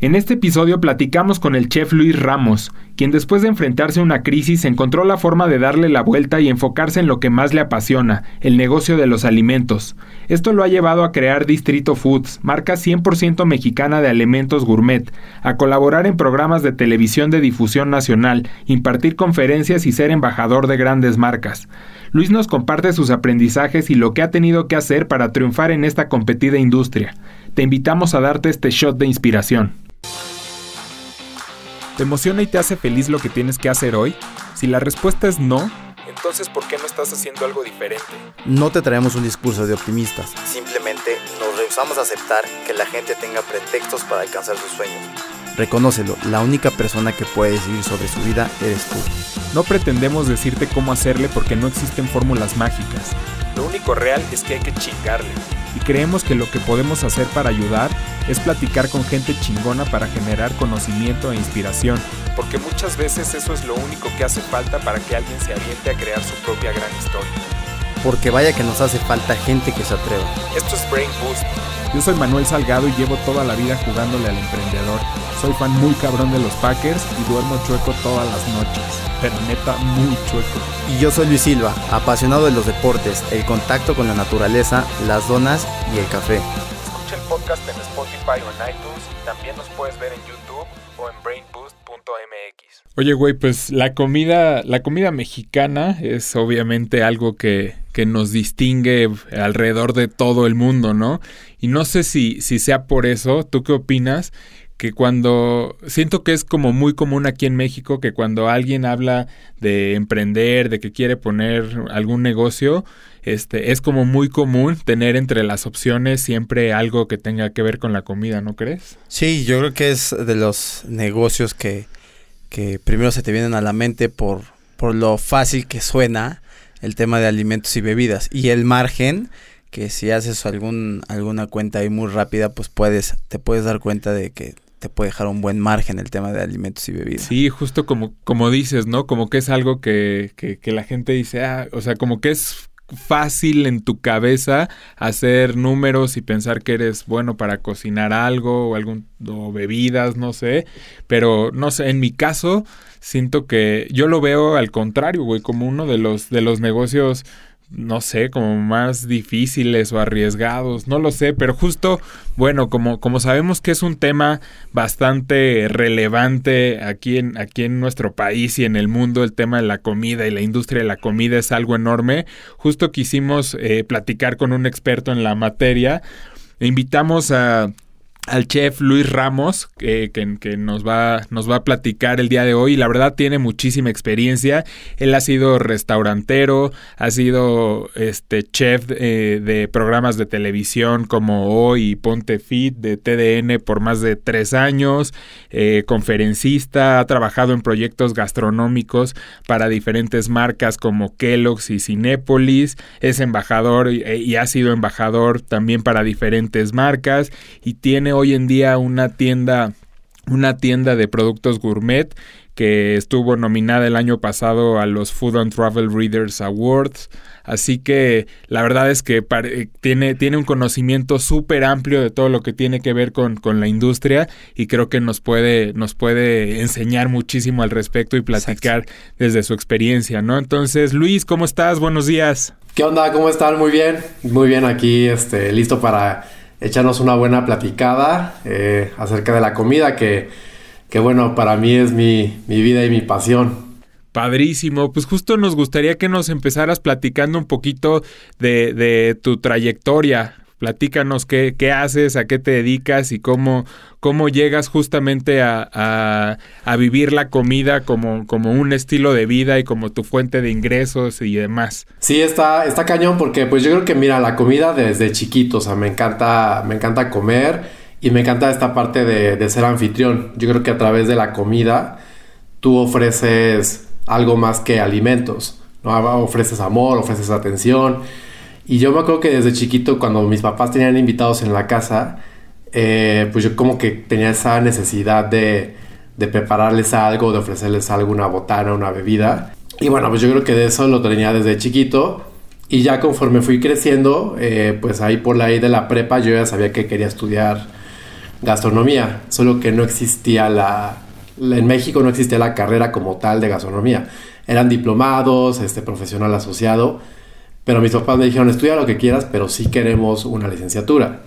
En este episodio platicamos con el chef Luis Ramos, quien después de enfrentarse a una crisis encontró la forma de darle la vuelta y enfocarse en lo que más le apasiona, el negocio de los alimentos. Esto lo ha llevado a crear Distrito Foods, marca 100% mexicana de alimentos gourmet, a colaborar en programas de televisión de difusión nacional, impartir conferencias y ser embajador de grandes marcas. Luis nos comparte sus aprendizajes y lo que ha tenido que hacer para triunfar en esta competida industria. Te invitamos a darte este shot de inspiración. ¿Te emociona y te hace feliz lo que tienes que hacer hoy? Si la respuesta es no, entonces ¿por qué no estás haciendo algo diferente? No te traemos un discurso de optimistas, simplemente nos rehusamos a aceptar que la gente tenga pretextos para alcanzar sus sueños. Reconócelo, la única persona que puede decidir sobre su vida eres tú. No pretendemos decirte cómo hacerle porque no existen fórmulas mágicas. Lo único real es que hay que chingarle. Y creemos que lo que podemos hacer para ayudar es platicar con gente chingona para generar conocimiento e inspiración, porque muchas veces eso es lo único que hace falta para que alguien se aviente a crear su propia gran historia. Porque vaya que nos hace falta gente que se atreva. Esto es Brain Boost. Yo soy Manuel Salgado y llevo toda la vida jugándole al emprendedor. Soy fan muy cabrón de los Packers y duermo chueco todas las noches. Pero neta, muy chueco. Y yo soy Luis Silva, apasionado de los deportes, el contacto con la naturaleza, las donas y el café. Escucha el podcast en Spotify o en iTunes y también nos puedes ver en YouTube o en brainboost.mx. Oye, güey, pues la comida, la comida mexicana es obviamente algo que, que nos distingue alrededor de todo el mundo, ¿no? Y no sé si, si sea por eso, ¿tú qué opinas? que cuando siento que es como muy común aquí en México que cuando alguien habla de emprender, de que quiere poner algún negocio, este es como muy común tener entre las opciones siempre algo que tenga que ver con la comida, ¿no crees? Sí, yo creo que es de los negocios que, que primero se te vienen a la mente por, por lo fácil que suena el tema de alimentos y bebidas y el margen que si haces algún alguna cuenta ahí muy rápida pues puedes te puedes dar cuenta de que te puede dejar un buen margen el tema de alimentos y bebidas. Sí, justo como, como dices, ¿no? Como que es algo que, que, que la gente dice, ah, o sea, como que es fácil en tu cabeza hacer números y pensar que eres bueno para cocinar algo o algún o bebidas, no sé, pero no sé, en mi caso siento que yo lo veo al contrario, güey, como uno de los de los negocios no sé, como más difíciles o arriesgados, no lo sé, pero justo, bueno, como, como sabemos que es un tema bastante relevante aquí en, aquí en nuestro país y en el mundo, el tema de la comida y la industria de la comida es algo enorme, justo quisimos eh, platicar con un experto en la materia, invitamos a al chef Luis Ramos, que, que, nos, va, nos va a platicar el día de hoy. La verdad tiene muchísima experiencia. Él ha sido restaurantero, ha sido este chef eh, de programas de televisión como Hoy y Ponte Fit de TDN por más de tres años, eh, conferencista, ha trabajado en proyectos gastronómicos para diferentes marcas como Kellogg's y Cinépolis, es embajador y, y ha sido embajador también para diferentes marcas y tiene hoy en día una tienda una tienda de productos gourmet que estuvo nominada el año pasado a los Food and Travel Readers Awards. Así que la verdad es que tiene, tiene un conocimiento súper amplio de todo lo que tiene que ver con, con, la industria y creo que nos puede, nos puede enseñar muchísimo al respecto y platicar desde su experiencia, ¿no? Entonces, Luis, ¿cómo estás? Buenos días. ¿Qué onda? ¿Cómo están? Muy bien. Muy bien aquí, este, listo para echarnos una buena platicada eh, acerca de la comida que, que, bueno, para mí es mi, mi vida y mi pasión. Padrísimo, pues justo nos gustaría que nos empezaras platicando un poquito de, de tu trayectoria, Platícanos qué, qué, haces, a qué te dedicas y cómo, cómo llegas justamente a, a, vivir la comida como, como, un estilo de vida y como tu fuente de ingresos y demás. Sí, está, está cañón porque pues yo creo que mira, la comida desde chiquito, o sea, me encanta, me encanta comer y me encanta esta parte de, de ser anfitrión. Yo creo que a través de la comida tú ofreces algo más que alimentos, ¿no? Ofreces amor, ofreces atención y yo me acuerdo que desde chiquito, cuando mis papás tenían invitados en la casa, eh, pues yo como que tenía esa necesidad de, de prepararles algo, de ofrecerles algo, una botana, una bebida. Y bueno, pues yo creo que de eso lo tenía desde chiquito. Y ya conforme fui creciendo, eh, pues ahí por la ahí de la prepa yo ya sabía que quería estudiar gastronomía, solo que no existía la, en México no existía la carrera como tal de gastronomía. Eran diplomados, este profesional asociado, pero mis papás me dijeron, estudia lo que quieras, pero sí queremos una licenciatura.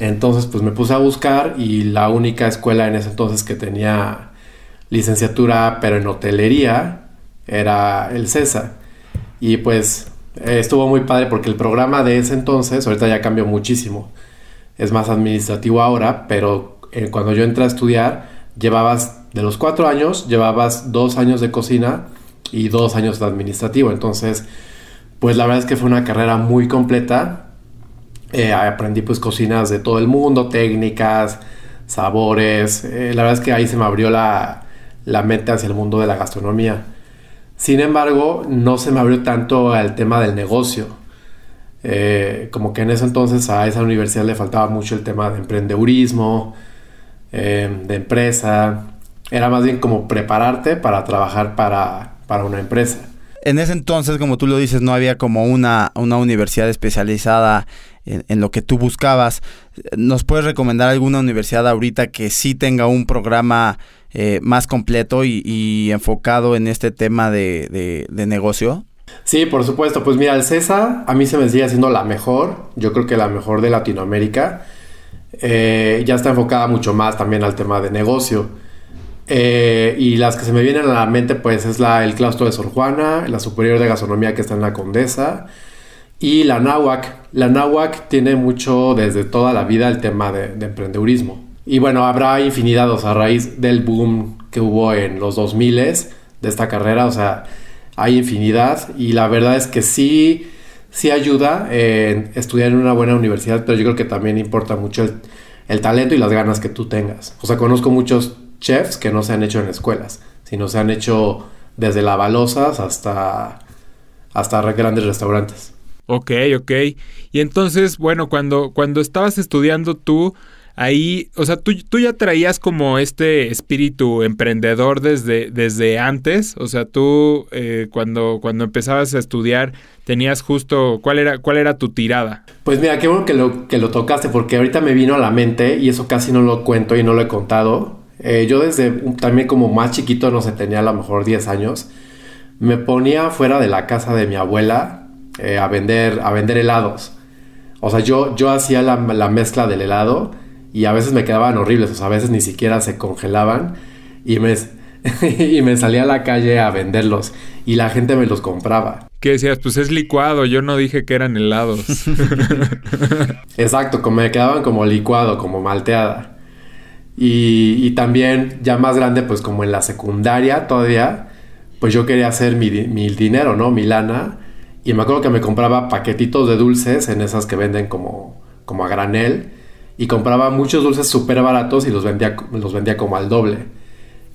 Entonces, pues me puse a buscar y la única escuela en ese entonces que tenía licenciatura, pero en hotelería, era el CESA. Y pues estuvo muy padre porque el programa de ese entonces, ahorita ya cambió muchísimo. Es más administrativo ahora, pero eh, cuando yo entré a estudiar, llevabas de los cuatro años, llevabas dos años de cocina y dos años de administrativo. Entonces, pues la verdad es que fue una carrera muy completa. Eh, aprendí pues cocinas de todo el mundo, técnicas, sabores. Eh, la verdad es que ahí se me abrió la, la mente hacia el mundo de la gastronomía. Sin embargo, no se me abrió tanto al tema del negocio. Eh, como que en ese entonces a esa universidad le faltaba mucho el tema de emprendedurismo, de empresa, era más bien como prepararte para trabajar para, para una empresa. En ese entonces, como tú lo dices, no había como una, una universidad especializada en, lo que tú buscabas. ¿Nos puedes recomendar alguna universidad ahorita que sí tenga un programa eh, más completo y, enfocado en este tema de, negocio? Sí, por supuesto. Pues mira, el CESA a mí se me sigue haciendo la mejor. Yo creo que la mejor de Latinoamérica. Eh, ya está enfocada mucho más también al tema de negocio. Eh, y las que se me vienen a la mente, pues es la, el claustro de Sor Juana, la superior de gastronomía que está en la Condesa y la Náhuac. La Náhuac tiene mucho desde toda la vida el tema de, de emprendedurismo. Y bueno, habrá infinidad, o sea, a raíz del boom que hubo en los 2000 de esta carrera, o sea, hay infinidad y la verdad es que sí, sí ayuda en estudiar en una buena universidad, pero yo creo que también importa mucho el, el talento y las ganas que tú tengas. O sea, conozco muchos chefs que no se han hecho en escuelas, sino se han hecho desde lavalosas hasta, hasta grandes restaurantes. Ok, ok. Y entonces, bueno, cuando, cuando estabas estudiando tú, ahí, o sea, tú, tú, ya traías como este espíritu emprendedor desde, desde antes, o sea, tú eh, cuando, cuando empezabas a estudiar tenías justo, ¿cuál era, cuál era tu tirada? Pues mira, qué bueno que lo, que lo tocaste porque ahorita me vino a la mente y eso casi no lo cuento y no lo he contado, eh, yo desde también como más chiquito, no sé, tenía a lo mejor 10 años, me ponía fuera de la casa de mi abuela eh, a, vender, a vender helados. O sea, yo, yo hacía la, mezcla del helado y a veces me quedaban horribles, o sea, a veces ni siquiera se congelaban y me, y me salía a la calle a venderlos y la gente me los compraba. ¿Qué decías? Pues es licuado, yo no dije que eran helados. Exacto, como me quedaban como licuado, como malteada. Y, también ya más grande, pues como en la secundaria todavía, pues yo quería hacer mi, dinero, ¿no? Mi lana. Y me acuerdo que me compraba paquetitos de dulces en esas que venden como, como a granel. Y compraba muchos dulces súper baratos y los vendía, los vendía como al doble.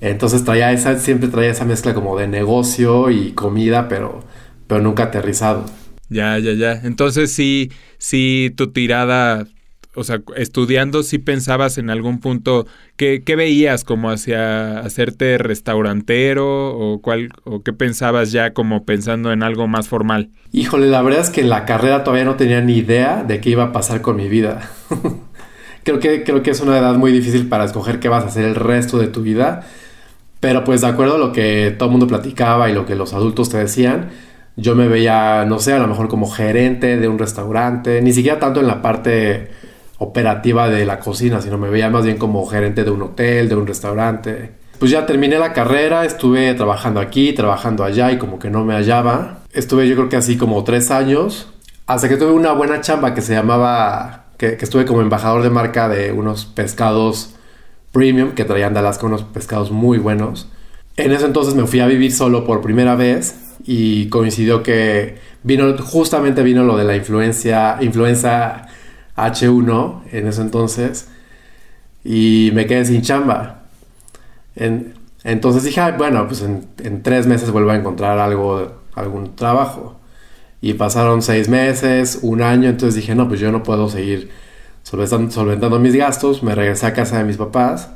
Entonces traía esa, siempre traía esa mezcla como de negocio y comida, pero, pero nunca aterrizado. Ya, ya, ya. Entonces sí, sí, tu tirada o sea, estudiando, si pensabas en algún punto, ¿qué, veías como hacia hacerte restaurantero o, cuál, o qué pensabas ya como pensando en algo más formal? Híjole, la verdad es que en la carrera todavía no tenía ni idea de qué iba a pasar con mi vida. creo, que, creo que es una edad muy difícil para escoger qué vas a hacer el resto de tu vida. Pero pues de acuerdo a lo que todo el mundo platicaba y lo que los adultos te decían, yo me veía, no sé, a lo mejor como gerente de un restaurante, ni siquiera tanto en la parte operativa de la cocina, sino me veía más bien como gerente de un hotel, de un restaurante. Pues ya terminé la carrera, estuve trabajando aquí, trabajando allá y como que no me hallaba. Estuve yo creo que así como tres años, hasta que tuve una buena chamba que se llamaba, que, estuve como embajador de marca de unos pescados premium que traían de Alaska unos pescados muy buenos. En ese entonces me fui a vivir solo por primera vez y coincidió que vino, justamente vino lo de la influencia, influenza H1 en ese entonces y me quedé sin chamba. entonces dije, bueno, pues en, tres meses vuelvo a encontrar algo, algún trabajo. Y pasaron seis meses, un año, entonces dije, no, pues yo no puedo seguir solventando, mis gastos. Me regresé a casa de mis papás.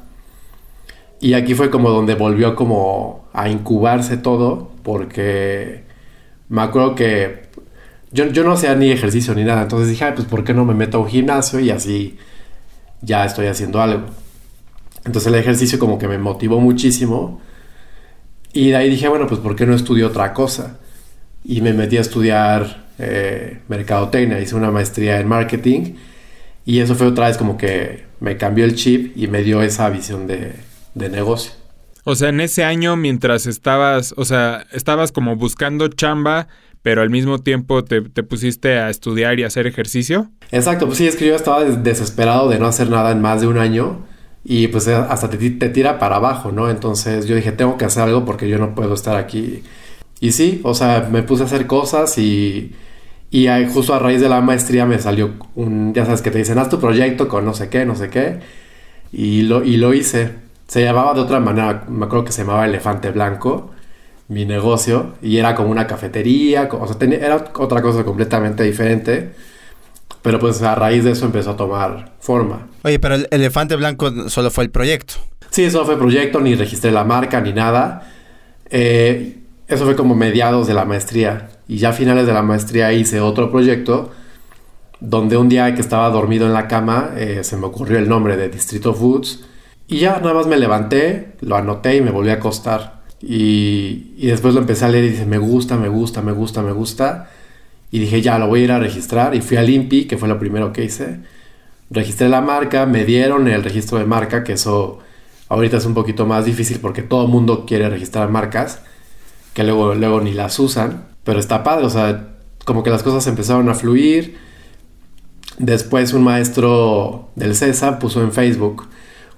Y aquí fue como donde volvió como a incubarse todo, porque me acuerdo que yo, no hacía ni ejercicio ni nada, entonces dije, pues ¿por qué no me meto a un gimnasio y así ya estoy haciendo algo. Entonces el ejercicio como que me motivó muchísimo. Y de ahí dije, bueno, pues ¿por qué no estudio otra cosa? Y me metí a estudiar eh, mercadotecnia, hice una maestría en marketing. Y eso fue otra vez como que me cambió el chip y me dio esa visión de, de negocio. O sea, en ese año mientras estabas, o sea, estabas como buscando chamba, pero al mismo tiempo te, te, pusiste a estudiar y hacer ejercicio. Exacto, pues sí, es que yo estaba desesperado de no hacer nada en más de un año y pues eh, hasta te, te, tira para abajo, ¿no? Entonces yo dije, tengo que hacer algo porque yo no puedo estar aquí. Y sí, o sea, me puse a hacer cosas y, y justo a raíz de la maestría me salió un, ya sabes que te dicen, haz tu proyecto con no sé qué, no sé qué. Y lo, y lo hice. Se llamaba de otra manera, me acuerdo que se llamaba Elefante Blanco mi negocio y era como una cafetería, o sea, tenía, era otra cosa completamente diferente. Pero pues a raíz de eso empezó a tomar forma. Oye, pero el elefante blanco solo fue el proyecto. Sí, solo fue el proyecto, ni registré la marca, ni nada. Eh, eso fue como mediados de la maestría. Y ya a finales de la maestría hice otro proyecto donde un día que estaba dormido en la cama eh, se me ocurrió el nombre de Distrito Foods. Y ya nada más me levanté, lo anoté y me volví a acostar. Y, después lo empecé a leer y dije, me gusta, me gusta, me gusta, me gusta. Y dije, ya, lo voy a ir a registrar. Y fui al INPI, que fue lo primero que hice. Registré la marca, me dieron el registro de marca, que eso ahorita es un poquito más difícil porque todo el mundo quiere registrar marcas, que luego, luego ni las usan. Pero está padre, o sea, como que las cosas empezaron a fluir. Después un maestro del CESA puso en Facebook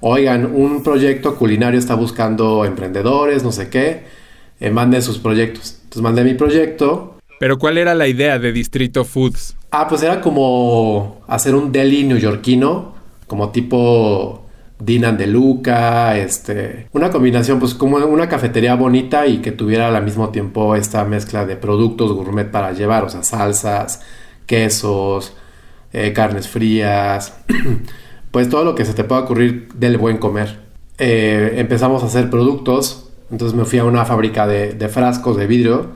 oigan, un proyecto culinario está buscando emprendedores, no sé qué, eh, manden sus proyectos. Entonces mandé mi proyecto. Pero ¿cuál era la idea de Distrito Foods? Ah, pues era como hacer un deli neoyorquino, como tipo Dinan de Luca, este, una combinación, pues como una cafetería bonita y que tuviera al mismo tiempo esta mezcla de productos gourmet para llevar, o sea, salsas, quesos, eh, carnes frías. pues todo lo que se te pueda ocurrir del buen comer. Eh, empezamos a hacer productos, entonces me fui a una fábrica de, frascos de vidrio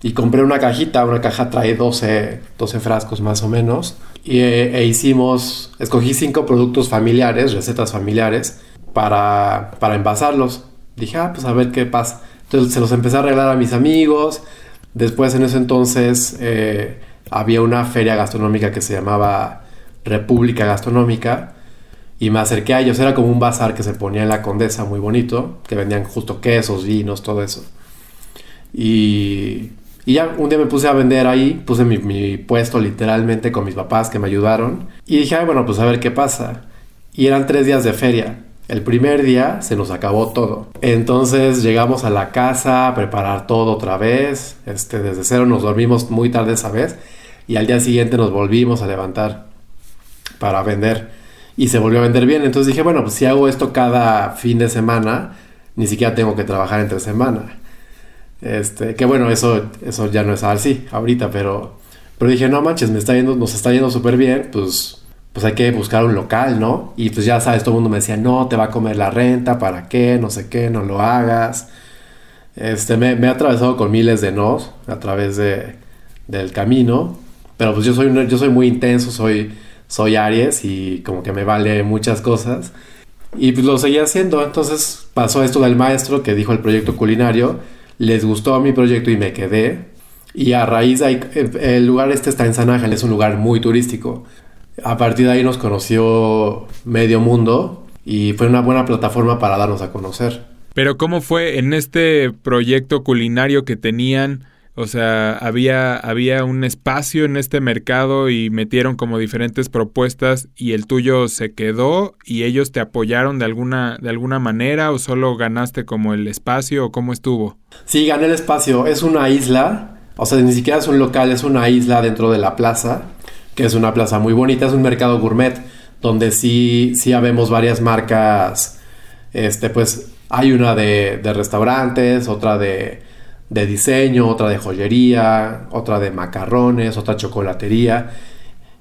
y compré una cajita, una caja trae 12, 12 frascos más o menos, y, eh, e hicimos, escogí cinco productos familiares, recetas familiares, para, para envasarlos. Dije, ah, pues a ver qué pasa. Entonces se los empecé a regalar a mis amigos. Después en ese entonces eh, había una feria gastronómica que se llamaba República Gastronómica y me acerqué a ellos. Era como un bazar que se ponía en la Condesa, muy bonito, que vendían justo quesos, vinos, todo eso. Y, y ya un día me puse a vender ahí, puse mi, puesto literalmente con mis papás que me ayudaron. Y dije, bueno, pues a ver qué pasa. Y eran tres días de feria. El primer día se nos acabó todo. Entonces llegamos a la casa a preparar todo otra vez. Este, desde cero nos dormimos muy tarde esa vez. Y al día siguiente nos volvimos a levantar para vender y se volvió a vender bien. Entonces dije, bueno, pues si hago esto cada fin de semana, ni siquiera tengo que trabajar entre semana. Este, que bueno, eso, eso ya no es así ahorita, pero, pero dije, no manches, me está yendo, nos está yendo súper bien, pues, pues hay que buscar un local, ¿no? Y pues ya sabes, todo el mundo me decía, no, te va a comer la renta, ¿para qué? No sé qué, no lo hagas. Este, me, me he atravesado con miles de nos a través de, del camino, pero pues yo soy, yo soy muy intenso, soy soy Aries y como que me vale muchas cosas. Y pues lo seguí haciendo. Entonces pasó esto del maestro que dijo el proyecto culinario. Les gustó mi proyecto y me quedé. Y a raíz de ahí, el lugar este está en San Ángel, es un lugar muy turístico. A partir de ahí nos conoció medio mundo y fue una buena plataforma para darnos a conocer. Pero ¿cómo fue en este proyecto culinario que tenían? O sea, había, había un espacio en este mercado y metieron como diferentes propuestas y el tuyo se quedó y ellos te apoyaron de alguna, de alguna manera o solo ganaste como el espacio o cómo estuvo? Sí, gané el espacio. Es una isla, o sea, ni siquiera es un local, es una isla dentro de la plaza, que es una plaza muy bonita, es un mercado gourmet donde sí, sí habemos varias marcas, este, pues hay una de, de restaurantes, otra de de diseño, otra de joyería, otra de macarrones, otra chocolatería.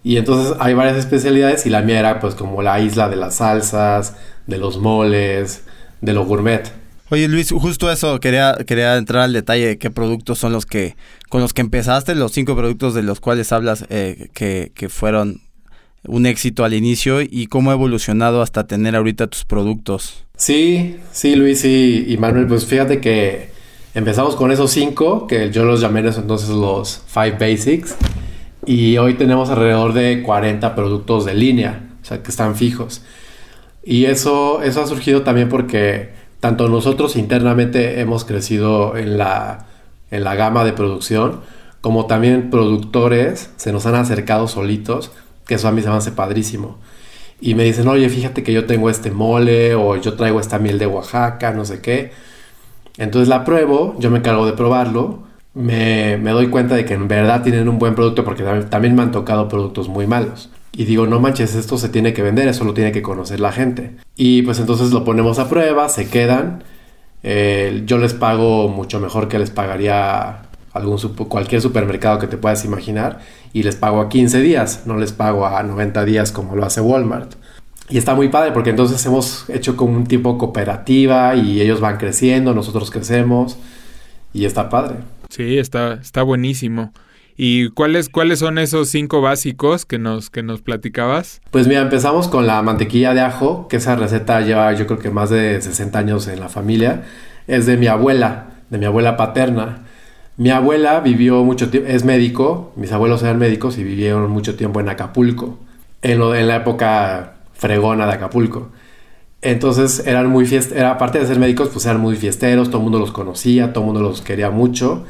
Y entonces hay varias especialidades y la mía era pues como la isla de las salsas, de los moles, de lo gourmet. Oye Luis, justo eso, quería, quería entrar al detalle de qué productos son los que, con los que empezaste, los cinco productos de los cuales hablas eh, que, que, fueron un éxito al inicio y cómo ha evolucionado hasta tener ahorita tus productos. Sí, sí, Luis y, Manuel, pues fíjate que empezamos con esos cinco, que yo los llamé entonces los Five Basics, y hoy tenemos alrededor de 40 productos de línea, o sea, que están fijos. Y eso, eso ha surgido también porque tanto nosotros internamente hemos crecido en la, en la gama de producción, como también productores se nos han acercado solitos, que eso a mí se me hace padrísimo. Y me dicen, oye, fíjate que yo tengo este mole o yo traigo esta miel de Oaxaca, no sé qué. Entonces la pruebo, yo me encargo de probarlo, me, me doy cuenta de que en verdad tienen un buen producto porque también me han tocado productos muy malos. Y digo, no manches, esto se tiene que vender, eso lo tiene que conocer la gente. Y pues entonces lo ponemos a prueba, se quedan. Eh, yo les pago mucho mejor que les pagaría algún cualquier supermercado que te puedas imaginar. Y les pago a 15 días, no les pago a 90 días como lo hace Walmart. Y está muy padre porque entonces hemos hecho como un tipo cooperativa y ellos van creciendo, nosotros crecemos y está padre. Sí, está, está buenísimo. ¿Y cuáles, cuáles son esos cinco básicos que nos, que nos platicabas? Pues mira, empezamos con la mantequilla de ajo, que esa receta lleva yo creo que más de 60 años en la familia. Es de mi abuela, de mi abuela paterna. Mi abuela vivió mucho tiempo, es médico, mis abuelos eran médicos y vivieron mucho tiempo en Acapulco, en, lo, en la época fregona de Acapulco. Entonces eran muy fiesteros, aparte de ser médicos, pues eran muy fiesteros, todo el mundo los conocía, todo el mundo los quería mucho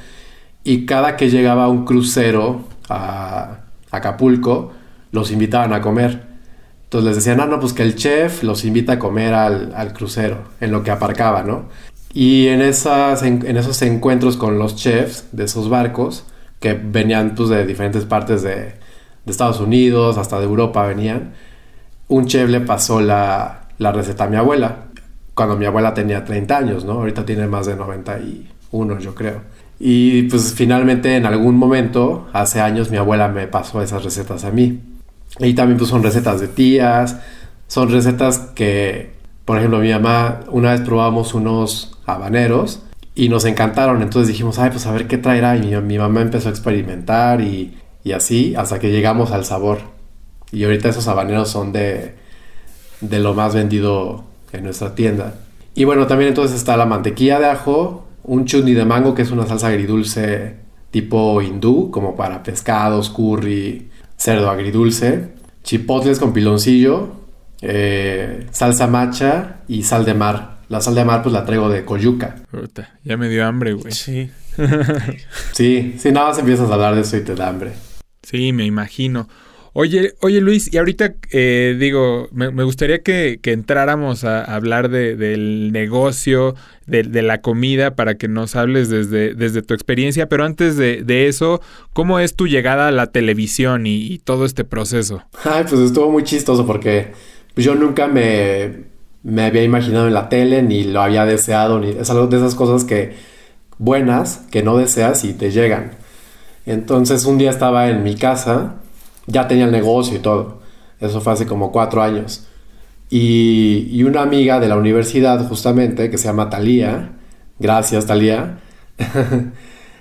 y cada que llegaba un crucero a Acapulco, los invitaban a comer. Entonces les decían, ah, no, pues que el chef los invita a comer al, crucero, en lo que aparcaba, ¿no? Y en, esas, en, esos encuentros con los chefs de esos barcos, que venían pues, de diferentes partes de, Estados Unidos, hasta de Europa venían, un chef le pasó la, la receta a mi abuela, cuando mi abuela tenía 30 años, ¿no? Ahorita tiene más de 91, yo creo. Y pues finalmente en algún momento, hace años, mi abuela me pasó esas recetas a mí. Y también pues son recetas de tías, son recetas que, por ejemplo, mi mamá, una vez probamos unos habaneros y nos encantaron. Entonces dijimos, ay, pues a ver qué traerá. Y mi, mamá empezó a experimentar y, y, así hasta que llegamos al sabor. Y ahorita esos habaneros son de, de lo más vendido en nuestra tienda. Y bueno, también entonces está la mantequilla de ajo, un chutney de mango, que es una salsa agridulce tipo hindú, como para pescados, curry, cerdo agridulce, chipotles con piloncillo, eh, salsa macha y sal de mar. La sal de mar pues la traigo de Coyuca. ya me dio hambre, güey. Sí. sí, sí, nada más empiezas a hablar de eso y te da hambre. Sí, me imagino. Oye, oye Luis, y ahorita eh, digo, me, gustaría que, entráramos a, hablar del negocio, de, la comida, para que nos hables desde, desde tu experiencia, pero antes de, eso, ¿cómo es tu llegada a la televisión y, todo este proceso? Ay, pues estuvo muy chistoso porque pues, yo nunca me, me había imaginado en la tele, ni lo había deseado, ni es algo de esas cosas que buenas que no deseas y te llegan. Entonces un día estaba en mi casa ya tenía el negocio y todo. Eso fue hace como cuatro años. Y, una amiga de la universidad, justamente, que se llama Talía, gracias Talía,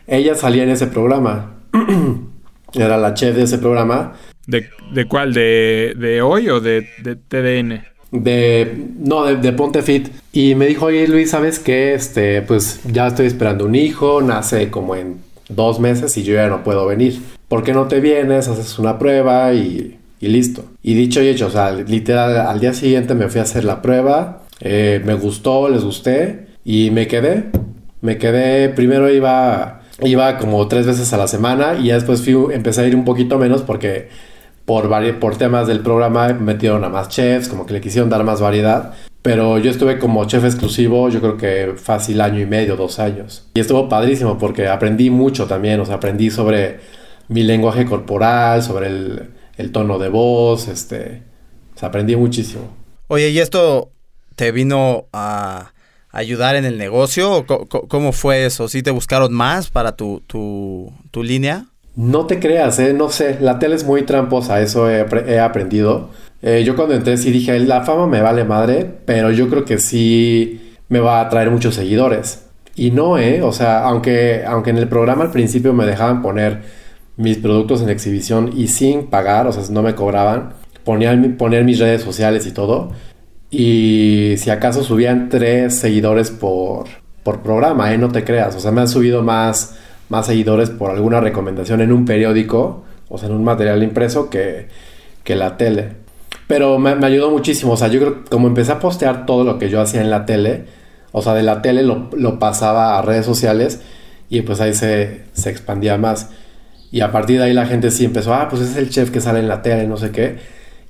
ella salía en ese programa. Era la chef de ese programa. ¿De, de cuál? ¿De, ¿De, hoy o de, de TDN? De. No, de, de, Ponte Fit. Y me dijo, oye Luis, ¿sabes qué? Este, pues ya estoy esperando un hijo, nace como en dos meses y yo ya no puedo venir. ¿Por qué no te vienes? Haces una prueba y, listo. Y dicho y hecho, o sea, literal, al día siguiente me fui a hacer la prueba, eh, me gustó, les gusté y me quedé. Me quedé, primero iba, iba como tres veces a la semana y ya después fui, empecé a ir un poquito menos porque por, por temas del programa metieron a más chefs, como que le quisieron dar más variedad. Pero yo estuve como chef exclusivo, yo creo que fácil año y medio, dos años. Y estuvo padrísimo porque aprendí mucho también, o sea, aprendí sobre mi lenguaje corporal, sobre el, tono de voz, este, aprendí muchísimo. Oye, ¿y esto te vino a ayudar en el negocio? ¿Cómo fue eso? ¿Sí te buscaron más para tu, tu, línea? No te creas, ¿eh? no sé, la tele es muy tramposa, eso he, aprendido. Eh, yo cuando entré sí dije, la fama me vale madre, pero yo creo que sí me va a traer muchos seguidores. Y no, ¿eh? O sea, aunque, aunque en el programa al principio me dejaban poner mis productos en exhibición y sin pagar, o sea, no me cobraban, poner, poner mis redes sociales y todo. Y si acaso subían tres seguidores por, por programa, ¿eh? No te creas. O sea, me han subido más, más seguidores por alguna recomendación en un periódico, o sea, en un material impreso que, que la tele. Pero me, ayudó muchísimo. O sea, yo creo que como empecé a postear todo lo que yo hacía en la tele, o sea, de la tele lo, lo pasaba a redes sociales y pues ahí se, se expandía más. Y a partir de ahí la gente sí empezó, ah, pues es el chef que sale en la tele, no sé qué.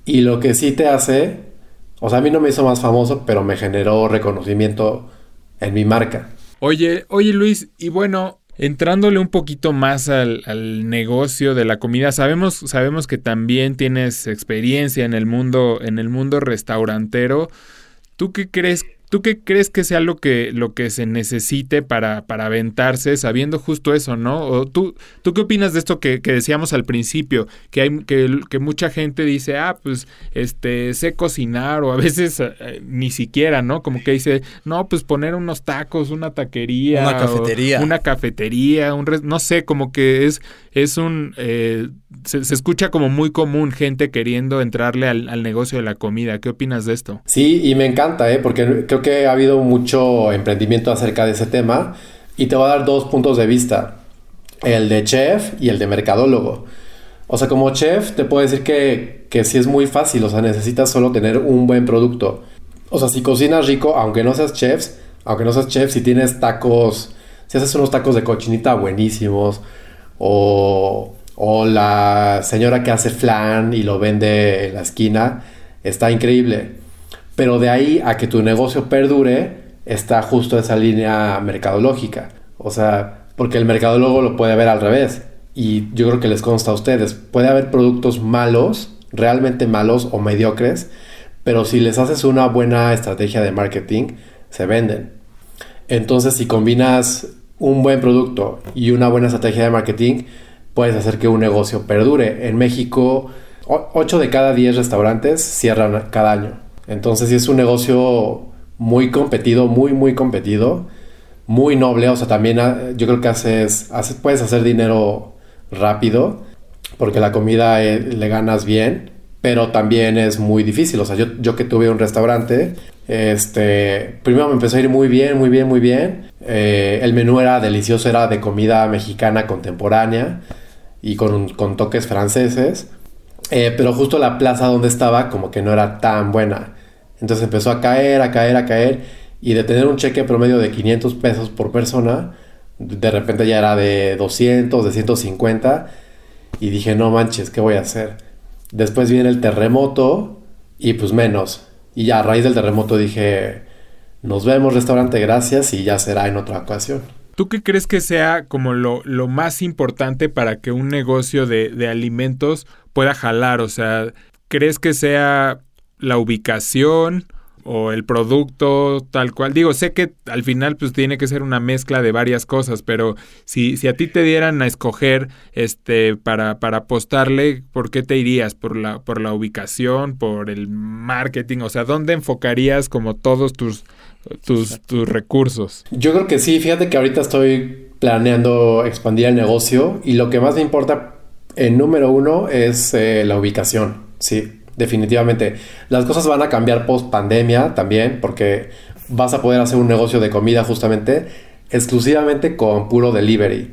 Y lo que sí te hace, o sea, a mí no me hizo más famoso, pero me generó reconocimiento en mi marca. Oye, oye Luis, y bueno, entrándole un poquito más al, al, negocio de la comida, sabemos, sabemos que también tienes experiencia en el mundo, en el mundo restaurantero. ¿Tú qué crees ¿Tú qué crees que sea lo que, lo que se necesite para, para aventarse sabiendo justo eso, ¿no? O tú, ¿Tú qué opinas de esto que, decíamos al principio? Que, hay, que, que, mucha gente dice, ah, pues, este, sé cocinar, o a veces eh, ni siquiera, ¿no? Como que dice, no, pues poner unos tacos, una taquería. Una cafetería. Una cafetería, un no sé, como que es, es un... Eh, se, escucha como muy común gente queriendo entrarle al, al negocio de la comida. ¿Qué opinas de esto? Sí, y me encanta, ¿eh? Porque creo que ha habido mucho emprendimiento acerca de ese tema y te voy a dar dos puntos de vista, el de chef y el de mercadólogo. O sea, como chef te puedo decir que, que sí es muy fácil, o sea, necesitas solo tener un buen producto. O sea, si cocinas rico, aunque no seas chef, aunque no seas chef, si tienes tacos, si haces unos tacos de cochinita buenísimos, o, o la señora que hace flan y lo vende en la esquina, está increíble. Pero de ahí a que tu negocio perdure, está justo esa línea mercadológica. O sea, porque el mercadólogo lo puede ver al revés. Y yo creo que les consta a ustedes. Puede haber productos malos, realmente malos o mediocres, pero si les haces una buena estrategia de marketing, se venden. Entonces, si combinas un buen producto y una buena estrategia de marketing, puedes hacer que un negocio perdure. En México, 8 de cada 10 restaurantes cierran cada año. Entonces sí es un negocio muy competido, muy, muy competido, muy noble. O sea, también ah, yo creo que haces, puedes hacer dinero rápido porque la comida eh, le ganas bien, pero también es muy difícil. O sea, yo, yo que tuve un restaurante, este, primero me empezó a ir muy bien, muy bien, muy bien. Eh, el menú era delicioso, era de comida mexicana contemporánea y con, con toques franceses. Eh, pero justo la plaza donde estaba como que no era tan buena. Entonces empezó a caer, a caer, a caer. Y de tener un cheque promedio de 500 pesos por persona, de repente ya era de 200, de 150. Y dije, no manches, ¿qué voy a hacer? Después viene el terremoto y pues menos. Y ya a raíz del terremoto dije, nos vemos restaurante, gracias y ya será en otra ocasión. ¿Tú qué crees que sea como lo, lo más importante para que un negocio de, de alimentos pueda jalar? O sea, ¿crees que sea la ubicación o el producto tal cual? Digo, sé que al final pues tiene que ser una mezcla de varias cosas, pero si, si a ti te dieran a escoger este para, para apostarle, ¿por qué te irías? ¿Por la, ¿Por la ubicación? ¿Por el marketing? O sea, ¿dónde enfocarías como todos tus, tus, tus recursos? Yo creo que sí, fíjate que ahorita estoy planeando expandir el negocio y lo que más me importa el número uno es eh, la ubicación, sí, definitivamente. Las cosas van a cambiar post pandemia también, porque vas a poder hacer un negocio de comida justamente exclusivamente con puro delivery.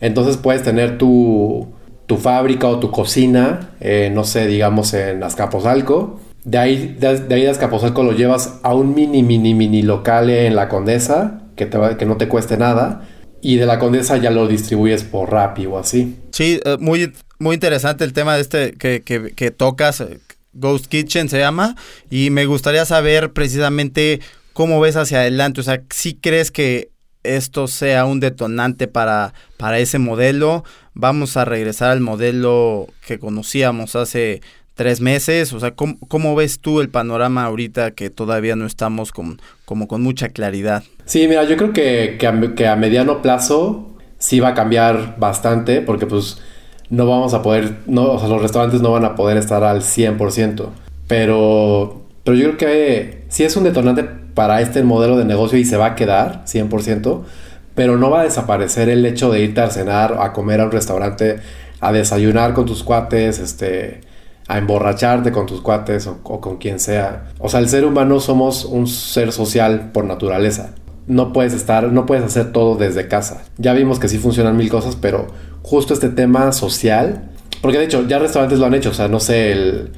Entonces puedes tener tu, tu fábrica o tu cocina, eh, no sé, digamos en Azcapotzalco. De ahí, de, ahí de Azcapotzalco lo llevas a un mini, mini, mini local en la Condesa, que, te que no te cueste nada y de la condesa ya lo distribuyes por Rappi o así. Sí, eh, muy, muy interesante el tema de este que, que, que tocas, eh, Ghost Kitchen se llama, y me gustaría saber precisamente cómo ves hacia adelante, o sea, si crees que esto sea un detonante para, para ese modelo, vamos a regresar al modelo que conocíamos hace tres meses? O sea, ¿cómo, ves tú el panorama ahorita que todavía no estamos con, como con mucha claridad? Sí, mira, yo creo que, que, a, mediano plazo sí va a cambiar bastante porque pues no vamos a poder, no, o sea, los restaurantes no van a poder estar al 100%. Pero, pero yo creo que sí es un detonante para este modelo de negocio y se va a quedar 100%, pero no va a desaparecer el hecho de irte a cenar, a comer a un restaurante, a desayunar con tus cuates, este a emborracharte con tus cuates o, con quien sea. O sea, el ser humano somos un ser social por naturaleza. No puedes estar, no puedes hacer todo desde casa. Ya vimos que sí funcionan mil cosas, pero justo este tema social, porque de hecho ya restaurantes lo han hecho, o sea, no sé, el,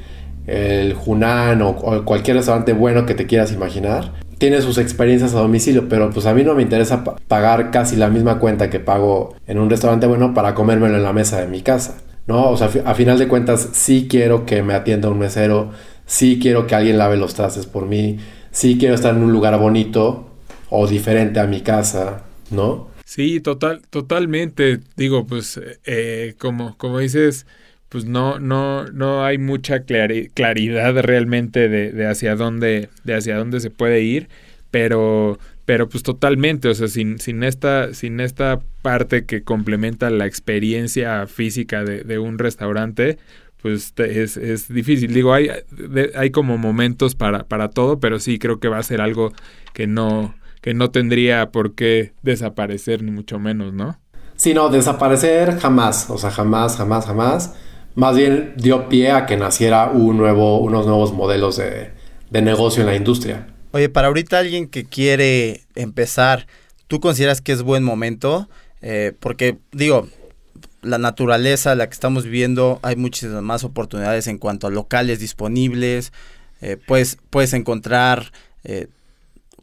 el Hunan o, cualquier restaurante bueno que te quieras imaginar, tiene sus experiencias a domicilio, pero pues a mí no me interesa pagar casi la misma cuenta que pago en un restaurante bueno para comérmelo en la mesa de mi casa. ¿no? O sea, a final de cuentas, sí quiero que me atienda un mesero, sí quiero que alguien lave los trastes por mí, sí quiero estar en un lugar bonito o diferente a mi casa, ¿no? Sí, total, totalmente. Digo, pues, eh, como, como dices, pues no, no, no hay mucha claridad realmente de, de, hacia dónde, de hacia dónde se puede ir, pero pero pues totalmente, o sea, sin, sin, esta, sin esta parte que complementa la experiencia física de, un restaurante, pues es, es, difícil. Digo, hay, hay como momentos para, para todo, pero sí creo que va a ser algo que no, que no tendría por qué desaparecer, ni mucho menos, ¿no? Sí, no, desaparecer jamás, o sea, jamás, jamás, jamás. Más bien dio pie a que naciera un nuevo, unos nuevos modelos de, de negocio en la industria. Oye, para ahorita alguien que quiere empezar, ¿tú consideras que es buen momento? Eh, porque digo, la naturaleza, la que estamos viviendo, hay muchísimas más oportunidades en cuanto a locales disponibles. Eh, puedes, puedes encontrar eh,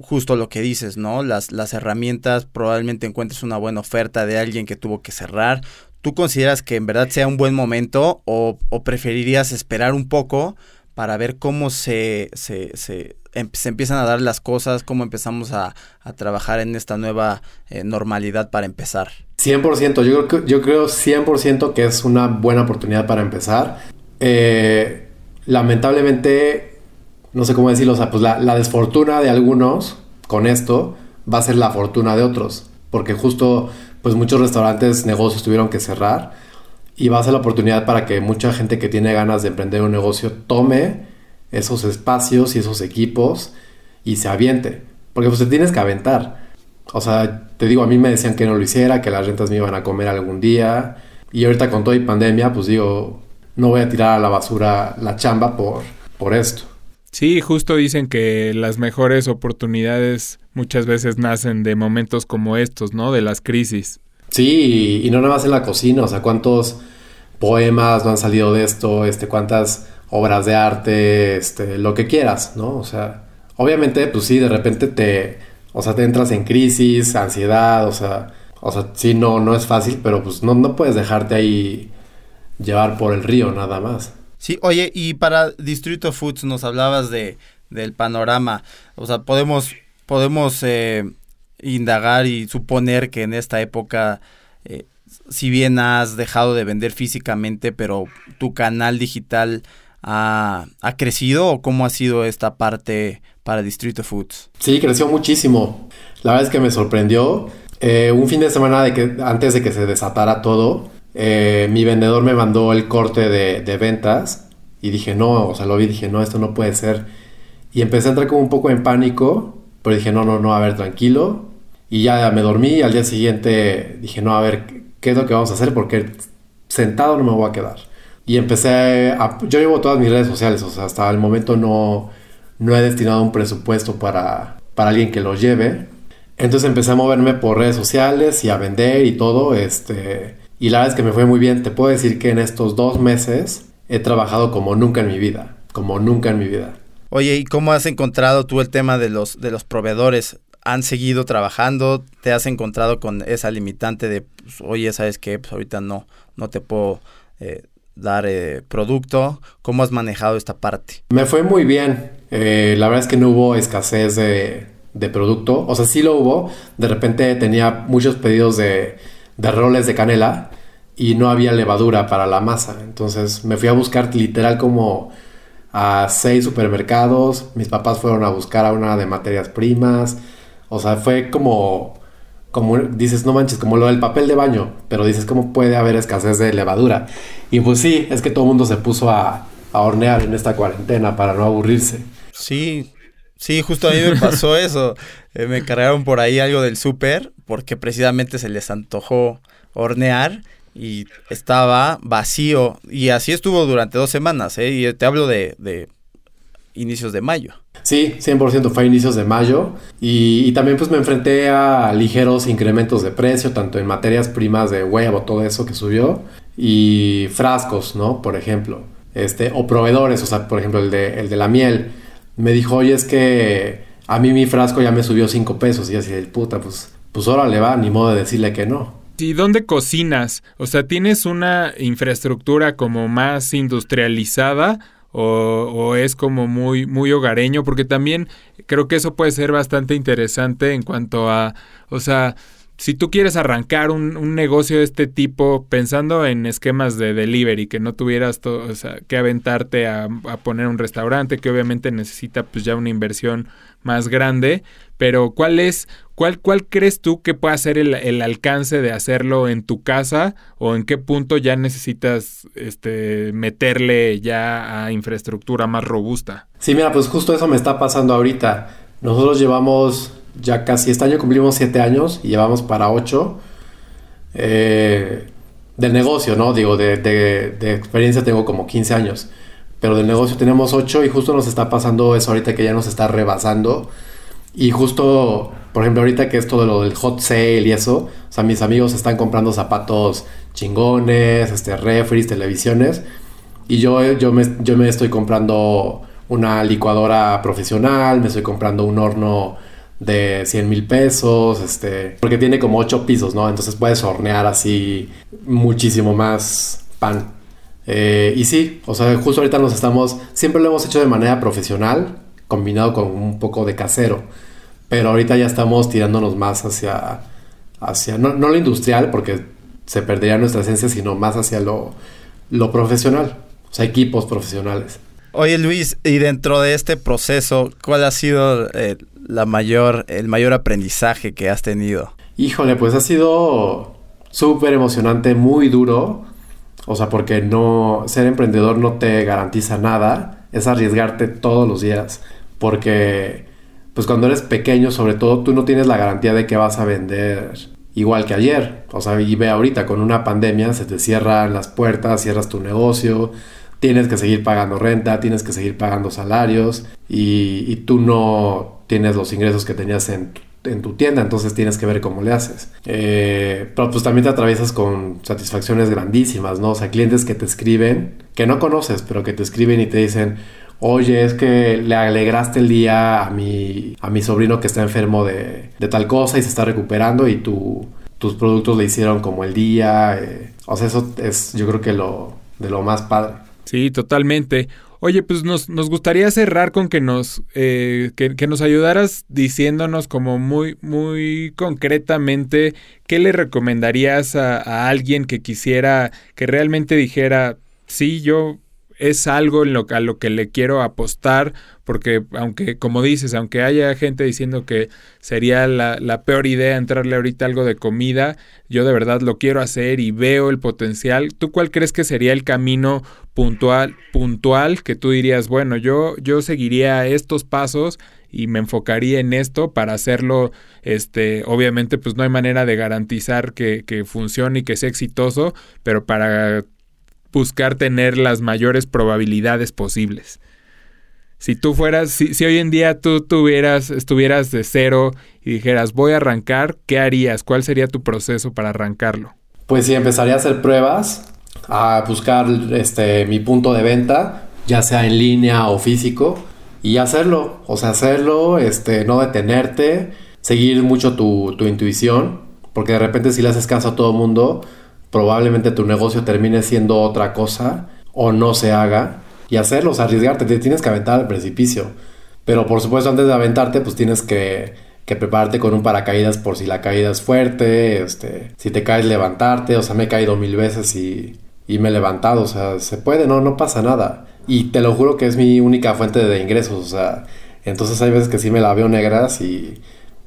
justo lo que dices, ¿no? Las, las herramientas, probablemente encuentres una buena oferta de alguien que tuvo que cerrar. ¿Tú consideras que en verdad sea un buen momento o, preferirías esperar un poco para ver cómo se, se, se, em, se empiezan a dar las cosas, cómo empezamos a, a trabajar en esta nueva eh, normalidad para empezar. 100%, yo creo, yo creo 100% que es una buena oportunidad para empezar. Eh, lamentablemente, no sé cómo decirlo, o sea, pues la, desfortuna de algunos con esto va a ser la fortuna de otros, porque justo pues muchos restaurantes, negocios tuvieron que cerrar y va a ser la oportunidad para que mucha gente que tiene ganas de emprender un negocio tome esos espacios y esos equipos y se aviente. Porque pues te tienes que aventar. O sea, te digo, a mí me decían que no lo hiciera, que las rentas me iban a comer algún día. Y ahorita con todo y pandemia, pues digo, no voy a tirar a la basura la chamba por, por esto. Sí, justo dicen que las mejores oportunidades muchas veces nacen de momentos como estos, ¿no? De las crisis. Sí, y, no nada más en la cocina, o sea, cuántos poemas no han salido de esto, este, cuántas obras de arte, este, lo que quieras, ¿no? O sea, obviamente, pues sí, de repente te, o sea, te entras en crisis, ansiedad, o sea, o sea, sí, no, no es fácil, pero pues no, no puedes dejarte ahí llevar por el río nada más. Sí, oye, y para Distrito Foods nos hablabas de, del panorama, o sea, podemos, podemos eh, indagar y suponer que en esta época, eh, si bien has dejado de vender físicamente, pero tu canal digital ha, crecido o cómo ha sido esta parte para Distrito Foods? Sí, creció muchísimo. La verdad es que me sorprendió. Eh, un fin de semana de que, antes de que se desatara todo, eh, mi vendedor me mandó el corte de, ventas y dije, no, o sea, lo vi dije, no, esto no puede ser. Y empecé a entrar como un poco en pánico, pero dije, no, no, no, a ver, tranquilo, y ya me dormí al día siguiente dije, no, a ver, ¿qué es lo que vamos a hacer? Porque sentado no me voy a quedar. Y empecé a... Yo llevo todas mis redes sociales, o sea, hasta el momento no, no he destinado un presupuesto para, para alguien que lo lleve. Entonces empecé a moverme por redes sociales y a vender y todo. Este, y la verdad es que me fue muy bien. Te puedo decir que en estos dos meses he trabajado como nunca en mi vida. Como nunca en mi vida. Oye, ¿y cómo has encontrado tú el tema de los, de los proveedores? han seguido trabajando, te has encontrado con esa limitante de, pues, oye, ¿sabes qué? Pues ahorita no, no te puedo eh, dar eh, producto. ¿Cómo has manejado esta parte? Me fue muy bien. Eh, la verdad es que no hubo escasez de, de, producto. O sea, sí lo hubo. De repente tenía muchos pedidos de, de roles de canela y no había levadura para la masa. Entonces me fui a buscar literal como a seis supermercados. Mis papás fueron a buscar a una de materias primas o sea, fue como, como dices, no manches, como lo del papel de baño, pero dices, ¿cómo puede haber escasez de levadura? Y pues sí, es que todo el mundo se puso a, hornear en esta cuarentena para no aburrirse. Sí, sí, justo a mí me pasó eso. Eh, me cargaron por ahí algo del súper porque precisamente se les antojó hornear y estaba vacío. Y así estuvo durante dos semanas, ¿eh? Y te hablo de, de inicios de mayo. Sí, 100% fue inicios de mayo. Y, y, también pues me enfrenté a ligeros incrementos de precio, tanto en materias primas de huevo, todo eso que subió, y frascos, ¿no? Por ejemplo. Este, o proveedores, o sea, por ejemplo, el de, el de la miel. Me dijo, oye, es que a mí mi frasco ya me subió 5 pesos. Y así, puta, pues, pues le va, ni modo de decirle que no. ¿Y dónde cocinas? O sea, ¿tienes una infraestructura como más industrializada o, o, es como muy, muy hogareño? Porque también creo que eso puede ser bastante interesante en cuanto a, o sea, si tú quieres arrancar un, un, negocio de este tipo pensando en esquemas de delivery, que no tuvieras todo, que aventarte a, a, poner un restaurante, que obviamente necesita pues ya una inversión más grande, pero ¿cuál es, cuál, cuál crees tú que pueda ser el, el, alcance de hacerlo en tu casa o en qué punto ya necesitas este, meterle ya a infraestructura más robusta? Sí, mira, pues justo eso me está pasando ahorita. Nosotros llevamos ya casi este año cumplimos siete años y llevamos para ocho. Eh, del negocio, ¿no? Digo, de, de, experiencia tengo como 15 años. Pero del negocio tenemos ocho y justo nos está pasando eso ahorita que ya nos está rebasando. Y justo, por ejemplo, ahorita que es todo lo del hot sale y eso, o sea, mis amigos están comprando zapatos chingones, este, televisiones. Y yo, yo, me, yo me estoy comprando una licuadora profesional, me estoy comprando un horno de 100 mil pesos, este, porque tiene como 8 pisos, ¿no? Entonces puedes hornear así muchísimo más pan. Eh, y sí, o sea, justo ahorita nos estamos, siempre lo hemos hecho de manera profesional, combinado con un poco de casero, pero ahorita ya estamos tirándonos más hacia, hacia no, no lo industrial, porque se perdería nuestra esencia, sino más hacia lo, lo profesional, o sea, equipos profesionales. Oye Luis, y dentro de este proceso, ¿cuál ha sido eh, la mayor, el mayor aprendizaje que has tenido? Híjole, pues ha sido súper emocionante, muy duro. O sea, porque no ser emprendedor no te garantiza nada, es arriesgarte todos los días, porque pues cuando eres pequeño, sobre todo, tú no tienes la garantía de que vas a vender igual que ayer. O sea, y ve ahorita con una pandemia se te cierran las puertas, cierras tu negocio, tienes que seguir pagando renta, tienes que seguir pagando salarios y, tú no tienes los ingresos que tenías en, tu tienda, entonces tienes que ver cómo le haces. Eh, pero pues también te atraviesas con satisfacciones grandísimas, ¿no? O sea, clientes que te escriben, que no conoces, pero que te escriben y te dicen, oye, es que le alegraste el día a mi, a mi sobrino que está enfermo de, de tal cosa y se está recuperando y tu, tus productos le hicieron como el día. Eh, o sea, eso es yo creo que lo de lo más padre. Sí, totalmente. Oye, pues nos, nos gustaría cerrar con que nos, eh, que, nos ayudaras diciéndonos como muy, muy concretamente qué le recomendarías a, a alguien que quisiera, que realmente dijera, sí, yo es algo a lo que le quiero apostar, porque aunque, como dices, aunque haya gente diciendo que sería la, la, peor idea entrarle ahorita algo de comida, yo de verdad lo quiero hacer y veo el potencial. ¿Tú cuál crees que sería el camino puntual, puntual que tú dirías, bueno, yo, yo seguiría estos pasos y me enfocaría en esto para hacerlo, este, obviamente pues no hay manera de garantizar que, que funcione y que sea exitoso, pero para buscar tener las mayores probabilidades posibles. Si tú fueras, si, hoy en día tú tuvieras, estuvieras de cero y dijeras voy a arrancar, ¿qué harías? ¿Cuál sería tu proceso para arrancarlo? Pues sí, empezaría a hacer pruebas, a buscar este, mi punto de venta, ya sea en línea o físico, y hacerlo, o sea, hacerlo, este, no detenerte, seguir mucho tu, tu intuición, porque de repente si le haces caso a todo mundo, probablemente tu negocio termine siendo otra cosa o no se haga y hacerlo, o sea, arriesgarte, te tienes que aventar al precipicio. Pero por supuesto antes de aventarte pues tienes que, que prepararte con un paracaídas por si la caída es fuerte, este, si te caes levantarte, o sea, me he caído mil veces y, y me he levantado, o sea, se puede, no, no pasa nada. Y te lo juro que es mi única fuente de ingresos, o sea, entonces hay veces que sí me la veo negras y...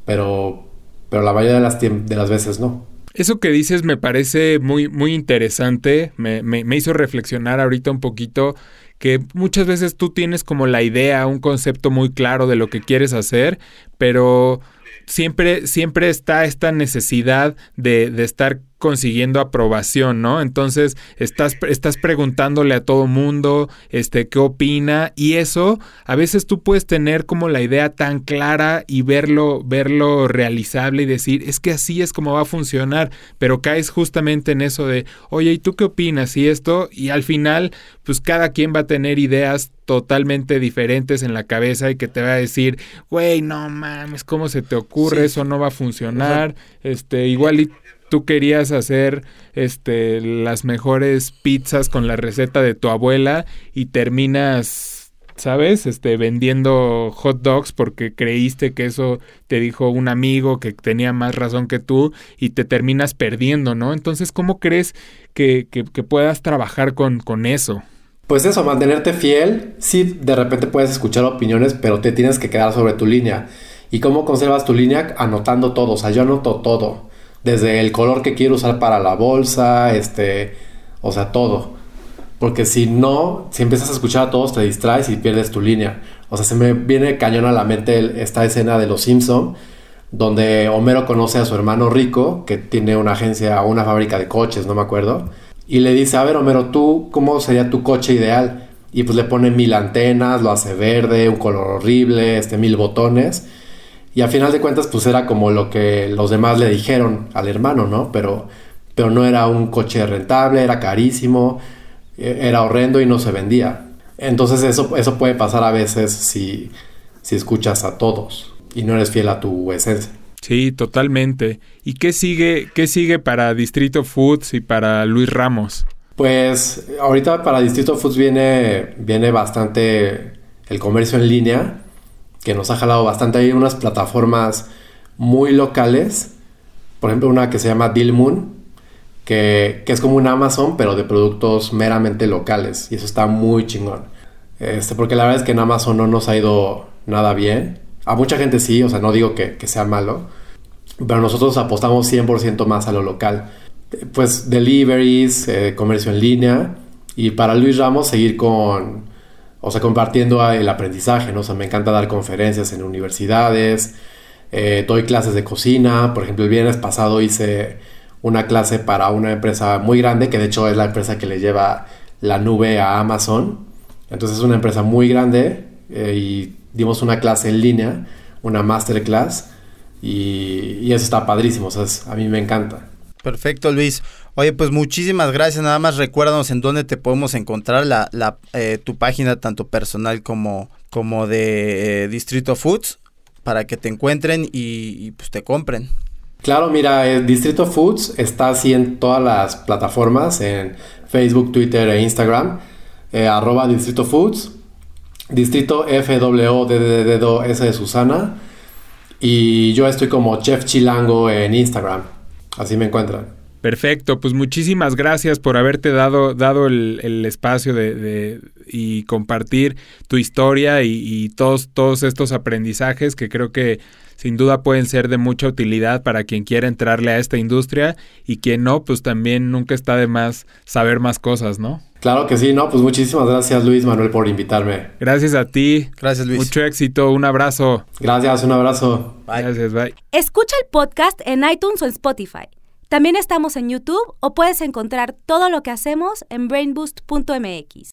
pero, pero la mayoría de las, de las veces no. Eso que dices me parece muy, muy interesante, me, me, hizo reflexionar ahorita un poquito que muchas veces tú tienes como la idea, un concepto muy claro de lo que quieres hacer, pero siempre, siempre está esta necesidad de, de estar consiguiendo aprobación, ¿no? Entonces estás, estás preguntándole a todo mundo, este, qué opina y eso a veces tú puedes tener como la idea tan clara y verlo, verlo realizable y decir, es que así es como va a funcionar, pero caes justamente en eso de, oye, ¿y tú qué opinas? Y esto, y al final, pues cada quien va a tener ideas totalmente diferentes en la cabeza y que te va a decir, güey, no mames, ¿cómo se te ocurre? Eso no va a funcionar. Este, igual y tú querías hacer este las mejores pizzas con la receta de tu abuela y terminas ¿sabes? Este, vendiendo hot dogs porque creíste que eso te dijo un amigo que tenía más razón que tú y te terminas perdiendo, ¿no? Entonces, ¿cómo crees que, que, que puedas trabajar con, con eso? Pues eso, mantenerte fiel. Sí, de repente puedes escuchar opiniones, pero te tienes que quedar sobre tu línea. ¿Y cómo conservas tu línea? Anotando todo. O sea, yo anoto todo. Desde el color que quiero usar para la bolsa, este, o sea, todo. Porque si no, si empiezas a escuchar a todos, te distraes y pierdes tu línea. O sea, se me viene cañón a la mente esta escena de Los Simpson, donde Homero conoce a su hermano rico, que tiene una agencia o una fábrica de coches, no me acuerdo y le dice, a ver, Homero, ¿tú cómo sería tu coche ideal? Y pues le pone mil antenas, lo hace verde, un color horrible, este, mil botones. Y al final de cuentas, pues era como lo que los demás le dijeron al hermano, ¿no? Pero, pero no era un coche rentable, era carísimo, e, era horrendo y no se vendía. Entonces eso, eso puede pasar a veces si, si escuchas a todos y no eres fiel a tu esencia. Sí, totalmente. ¿Y qué sigue, qué sigue para Distrito Foods y para Luis Ramos? Pues ahorita para Distrito Foods viene, viene bastante el comercio en línea, que nos ha jalado bastante. Hay unas plataformas muy locales, por ejemplo una que se llama Dillmoon, que, que es como un Amazon, pero de productos meramente locales. Y eso está muy chingón. Este, porque la verdad es que en Amazon no nos ha ido nada bien. A mucha gente sí, o sea, no digo que, sea malo, pero nosotros apostamos 100% más a lo local. Pues deliveries, eh, comercio en línea y para Luis Ramos seguir con, o sea, compartiendo el aprendizaje, ¿no? O me encanta dar conferencias en universidades, eh, doy clases de cocina, por ejemplo, el viernes pasado hice una clase para una empresa muy grande, que de hecho es la empresa que le lleva la nube a Amazon. Entonces es una empresa muy grande eh, y dimos una clase en línea, una masterclass, y, y eso está padrísimo, o sea, a mí me encanta. Perfecto, Luis. Oye, pues muchísimas gracias. Nada más recuérdanos en dónde te podemos encontrar la, la eh, tu página, tanto personal como, como de eh, Distrito Foods, para que te encuentren y, pues te compren. Claro, mira, el Distrito Foods está así en todas las plataformas, en Facebook, Twitter e Instagram, eh, arroba Distrito Foods. Distrito FWDDD S de Susana. Y yo estoy como Chef Chilango en Instagram. Así me encuentran. Perfecto, pues muchísimas gracias por haberte dado, dado el, espacio de, y compartir tu historia y, y, todos, todos estos aprendizajes que creo que sin duda pueden ser de mucha utilidad para quien quiera entrarle a esta industria y quien no, pues también nunca está de más saber más cosas, ¿no? Claro que sí, no, pues muchísimas gracias Luis Manuel por invitarme. Gracias a ti. Gracias Luis. Mucho éxito, un abrazo. Gracias, un abrazo. Bye. Gracias, bye. Escucha el podcast en iTunes o en Spotify. También estamos en YouTube o puedes encontrar todo lo que hacemos en brainboost.mx.